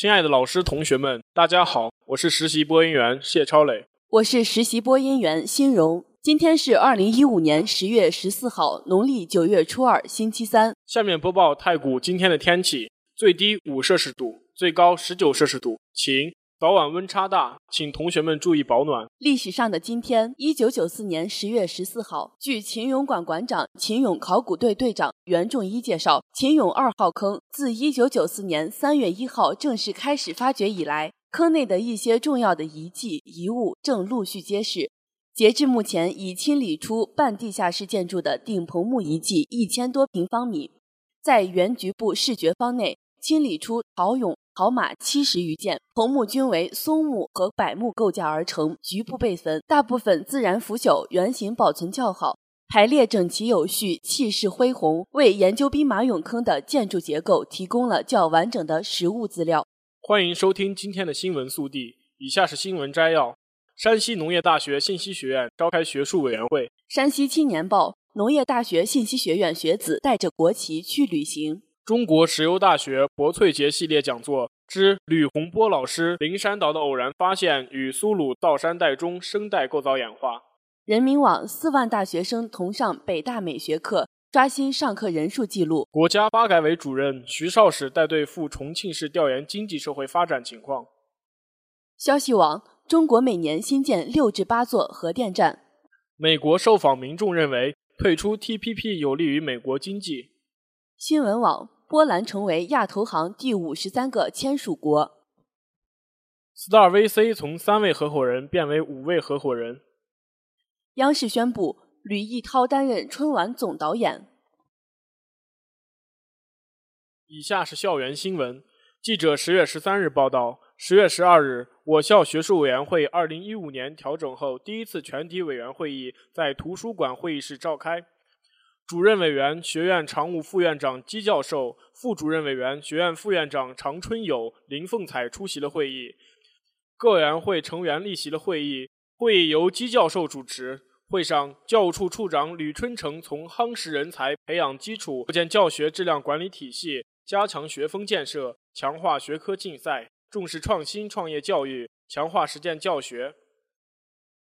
亲爱的老师、同学们，大家好，我是实习播音员谢超磊，我是实习播音员辛荣。今天是二零一五年十月十四号，农历九月初二，星期三。下面播报太谷今天的天气：最低五摄氏度，最高十九摄氏度，晴。早晚温差大，请同学们注意保暖。历史上的今天，一九九四年十月十四号，据秦俑馆馆长、秦俑考古队队长袁仲一介绍，秦俑二号坑自一九九四年三月一号正式开始发掘以来，坑内的一些重要的遗迹遗物正陆续揭示。截至目前，已清理出半地下室建筑的顶棚木遗迹一千多平方米，在原局部视觉方内清理出陶俑。草马七十余件，红木均为松木和柏木构架而成，局部被焚，大部分自然腐朽，原形保存较好，排列整齐有序，气势恢宏，为研究兵马俑坑的建筑结构提供了较完整的实物资料。欢迎收听今天的新闻速递，以下是新闻摘要：山西农业大学信息学院召开学术委员会；山西青年报农业大学信息学院学子带着国旗去旅行。中国石油大学博翠节系列讲座之吕洪波老师灵山岛的偶然发现与苏鲁造山带中生态构造演化。人民网四万大学生同上北大美学课，刷新上课人数记录。国家发改委主任徐绍史带队赴重庆市调研经济社会发展情况。消息网中国每年新建六至八座核电站。美国受访民众认为退出 TPP 有利于美国经济。新闻网。波兰成为亚投行第五十三个签署国。Star VC 从三位合伙人变为五位合伙人。央视宣布吕逸涛担任春晚总导演。以下是校园新闻。记者十月十三日报道：十月十二日，我校学术委员会二零一五年调整后第一次全体委员会议在图书馆会议室召开。主任委员、学院常务副院长姬教授，副主任委员、学院副院长常春友、林凤彩出席了会议。各委员会成员列席了会议。会议由姬教授主持。会上，教务处处长吕春成从夯实人才培养基础、构建教学质量管理体系、加强学风建设、强化学科竞赛、重视创新创业教育、强化实践教学、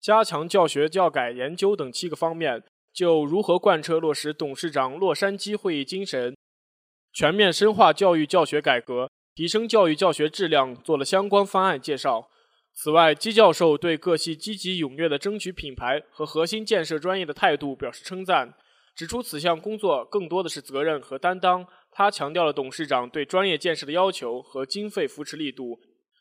加强教学教改研究等七个方面。就如何贯彻落实董事长洛杉矶会议精神，全面深化教育教学改革，提升教育教学质量，做了相关方案介绍。此外，姬教授对各系积极踊跃的争取品牌和核心建设专业的态度表示称赞，指出此项工作更多的是责任和担当。他强调了董事长对专业建设的要求和经费扶持力度，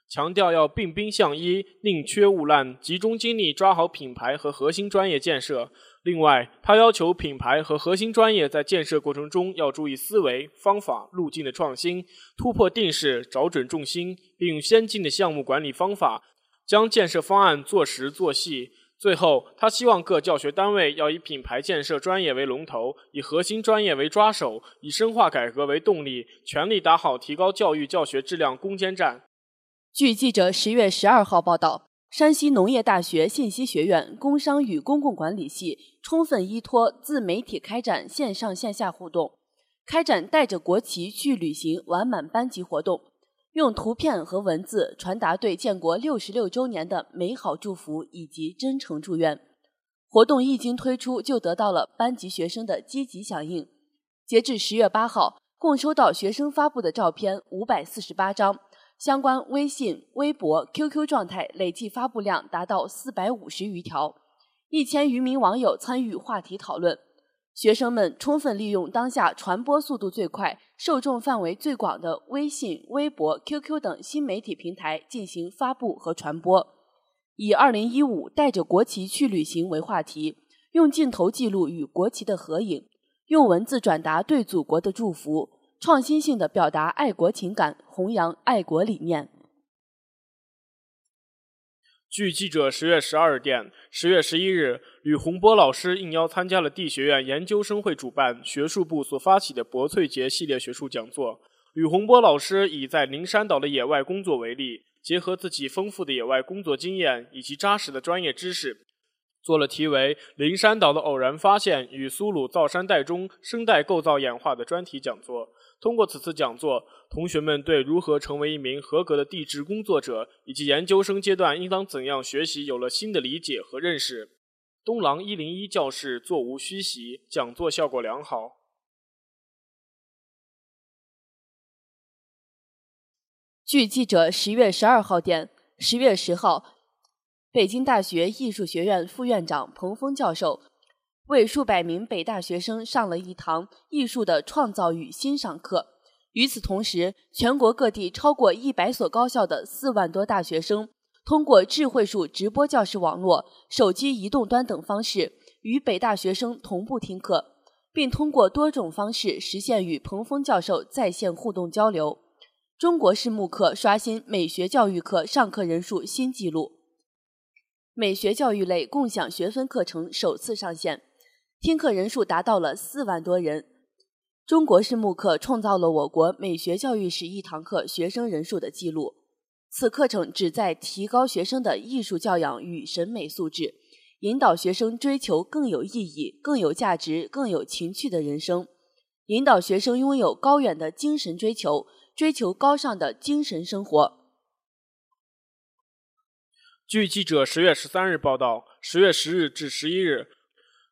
强调要并兵相依，宁缺毋滥，集中精力抓好品牌和核心专业建设。另外，他要求品牌和核心专业在建设过程中要注意思维、方法、路径的创新，突破定势，找准重心，并用先进的项目管理方法将建设方案做实做细。最后，他希望各教学单位要以品牌建设专业为龙头，以核心专业为抓手，以深化改革为动力，全力打好提高教育教学质量攻坚战。据记者十月十二号报道。山西农业大学信息学院工商与公共管理系充分依托自媒体开展线上线下互动，开展带着国旗去旅行完满班级活动，用图片和文字传达对建国六十六周年的美好祝福以及真诚祝愿。活动一经推出，就得到了班级学生的积极响应。截至十月八号，共收到学生发布的照片五百四十八张。相关微信、微博、QQ 状态累计发布量达到四百五十余条，一千余名网友参与话题讨论。学生们充分利用当下传播速度最快、受众范围最广的微信、微博、QQ 等新媒体平台进行发布和传播。以“二零一五带着国旗去旅行”为话题，用镜头记录与国旗的合影，用文字转达对祖国的祝福，创新性的表达爱国情感，弘扬爱国理念。据记者十月十二日电，十月十一日，吕洪波老师应邀参加了地学院研究生会主办、学术部所发起的博翠节系列学术讲座。吕洪波老师以在灵山岛的野外工作为例，结合自己丰富的野外工作经验以及扎实的专业知识，做了题为《灵山岛的偶然发现与苏鲁造山带中生态构造演化》的专题讲座。通过此次讲座，同学们对如何成为一名合格的地质工作者以及研究生阶段应当怎样学习有了新的理解和认识。东廊一零一教室座无虚席，讲座效果良好。据记者十月十二号电，十月十号，北京大学艺术学院副院长彭峰教授。为数百名北大学生上了一堂艺术的创造与欣赏课。与此同时，全国各地超过一百所高校的四万多大学生，通过智慧树直播教室网络、手机移动端等方式，与北大学生同步听课，并通过多种方式实现与彭峰教授在线互动交流。中国式慕课刷新美学教育课上课人数新纪录，美学教育类共享学分课程首次上线。听课人数达到了四万多人，中国式慕课创造了我国美学教育史一堂课学生人数的记录。此课程旨在提高学生的艺术教养与审美素质，引导学生追求更有意义、更有价值、更有情趣的人生，引导学生拥有高远的精神追求，追求高尚的精神生活。据记者十月十三日报道，十月十日至十一日。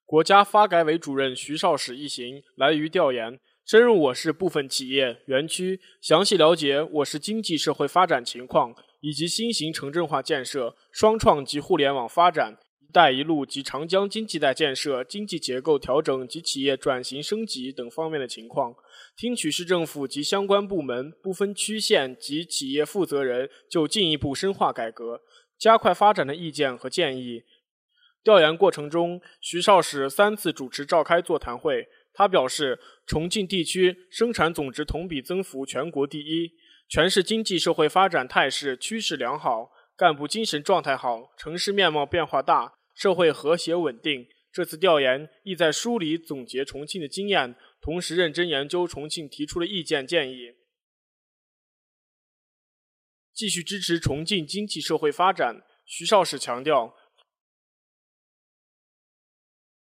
国家发改委主任徐绍史一行来渝调研，深入我市部分企业园区，详细了解我市经济社会发展情况，以及新型城镇化建设、双创及互联网发展、“一带一路”及长江经济带建设、经济结构调整及企业转型升级等方面的情况，听取市政府及相关部门、不分区县及企业负责人就进一步深化改革、加快发展的意见和建议。调研过程中，徐绍史三次主持召开座谈会。他表示，重庆地区生产总值同比增幅全国第一，全市经济社会发展态势趋势良好，干部精神状态好，城市面貌变化大，社会和谐稳定。这次调研意在梳理总结重庆的经验，同时认真研究重庆提出的意见建议，继续支持重庆经济社会发展。徐绍史强调。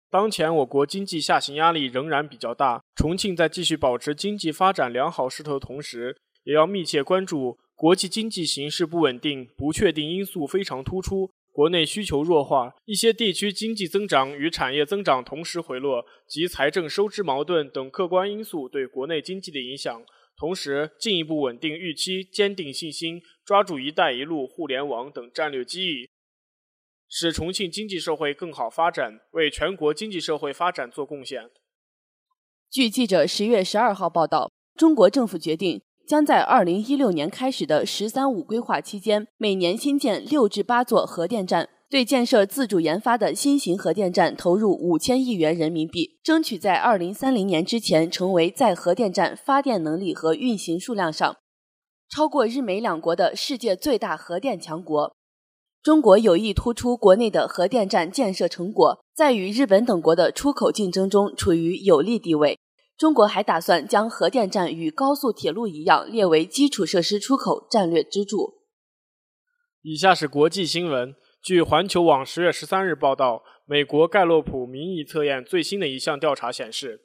当前我国经济下行压力仍然比较大，重庆在继续保持经济发展良好势头的同时，也要密切关注国际经济形势不稳定、不确定因素非常突出，国内需求弱化，一些地区经济增长与产业增长同时回落及财政收支矛盾等客观因素对国内经济的影响，同时进一步稳定预期，坚定信心，抓住“一带一路”、互联网等战略机遇。使重庆经济社会更好发展，为全国经济社会发展做贡献。据记者十月十二号报道，中国政府决定将在二零一六年开始的“十三五”规划期间，每年新建六至八座核电站，对建设自主研发的新型核电站投入五千亿元人民币，争取在二零三零年之前成为在核电站发电能力和运行数量上超过日美两国的世界最大核电强国。中国有意突出国内的核电站建设成果，在与日本等国的出口竞争中处于有利地位。中国还打算将核电站与高速铁路一样列为基础设施出口战略支柱。以下是国际新闻。据环球网十月十三日报道，美国盖洛普民意测验最新的一项调查显示，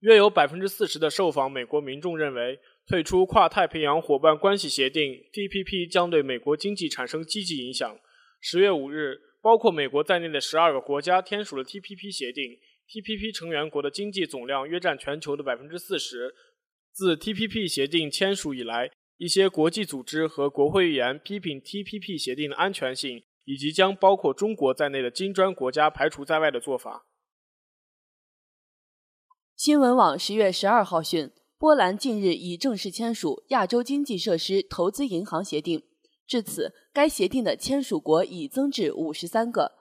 约有百分之四十的受访美国民众认为。退出跨太平洋伙伴关系协定 （TPP） 将对美国经济产生积极影响。十月五日，包括美国在内的十二个国家签署了 TPP 协定。TPP 成员国的经济总量约占全球的百分之四十。自 TPP 协定签署以来，一些国际组织和国会议员批评 TPP 协定的安全性，以及将包括中国在内的金砖国家排除在外的做法。新闻网十月十二号讯。波兰近日已正式签署亚洲经济设施投资银行协定，至此，该协定的签署国已增至五十三个。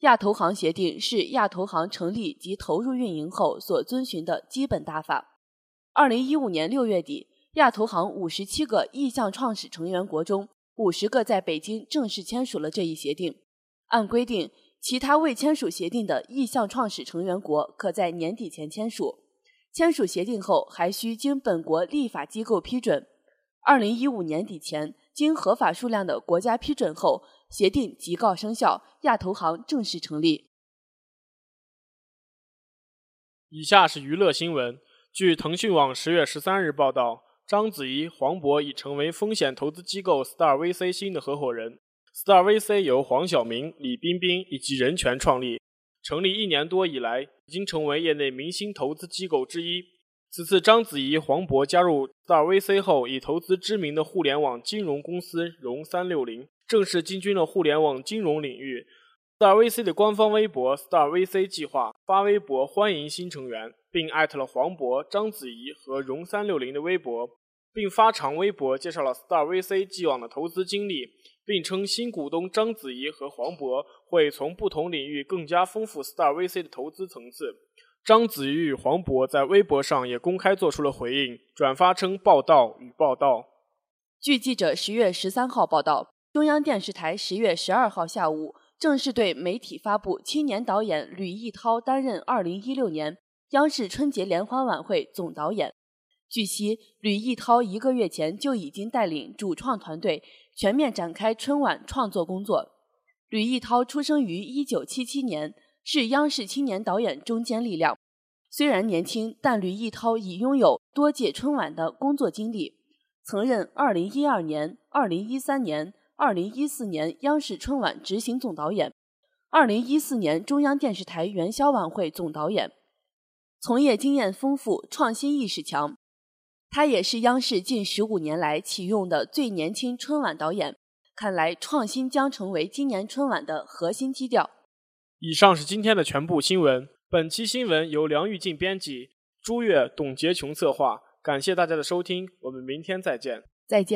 亚投行协定是亚投行成立及投入运营后所遵循的基本大法。二零一五年六月底，亚投行五十七个意向创始成员国中，五十个在北京正式签署了这一协定。按规定，其他未签署协定的意向创始成员国可在年底前签署。签署协定后，还需经本国立法机构批准。二零一五年底前，经合法数量的国家批准后，协定即告生效，亚投行正式成立。以下是娱乐新闻。据腾讯网十月十三日报道，章子怡、黄渤已成为风险投资机构 Star VC 新的合伙人。Star VC 由黄晓明、李冰冰以及任泉创立，成立一年多以来，已经成为业内明星投资机构之一。此次章子怡、黄渤加入 Star VC 后，已投资知名的互联网金融公司融三六零，正式进军了互联网金融领域。Star VC 的官方微博 Star VC 计划发微博欢迎新成员，并艾特了黄渤、章子怡和融三六零的微博，并发长微博介绍了 Star VC 既往的投资经历，并称新股东章子怡和黄渤会从不同领域更加丰富 Star VC 的投资层次。章子怡与黄渤在微博上也公开做出了回应，转发称“报道与报道”。据记者十月十三号报道，中央电视台十月十二号下午正式对媒体发布青年导演吕逸涛担任二零一六年央视春节联欢晚会总导演。据悉，吕逸涛一个月前就已经带领主创团队全面展开春晚创作工作。吕逸涛出生于一九七七年。是央视青年导演中坚力量。虽然年轻，但吕逸涛已拥有多届春晚的工作经历，曾任2012年、2013年、2014年央视春晚执行总导演，2014年中央电视台元宵晚会总导演，从业经验丰富，创新意识强。他也是央视近十五年来启用的最年轻春晚导演。看来，创新将成为今年春晚的核心基调。以上是今天的全部新闻。本期新闻由梁玉静编辑，朱越、董洁琼策划。感谢大家的收听，我们明天再见。再见。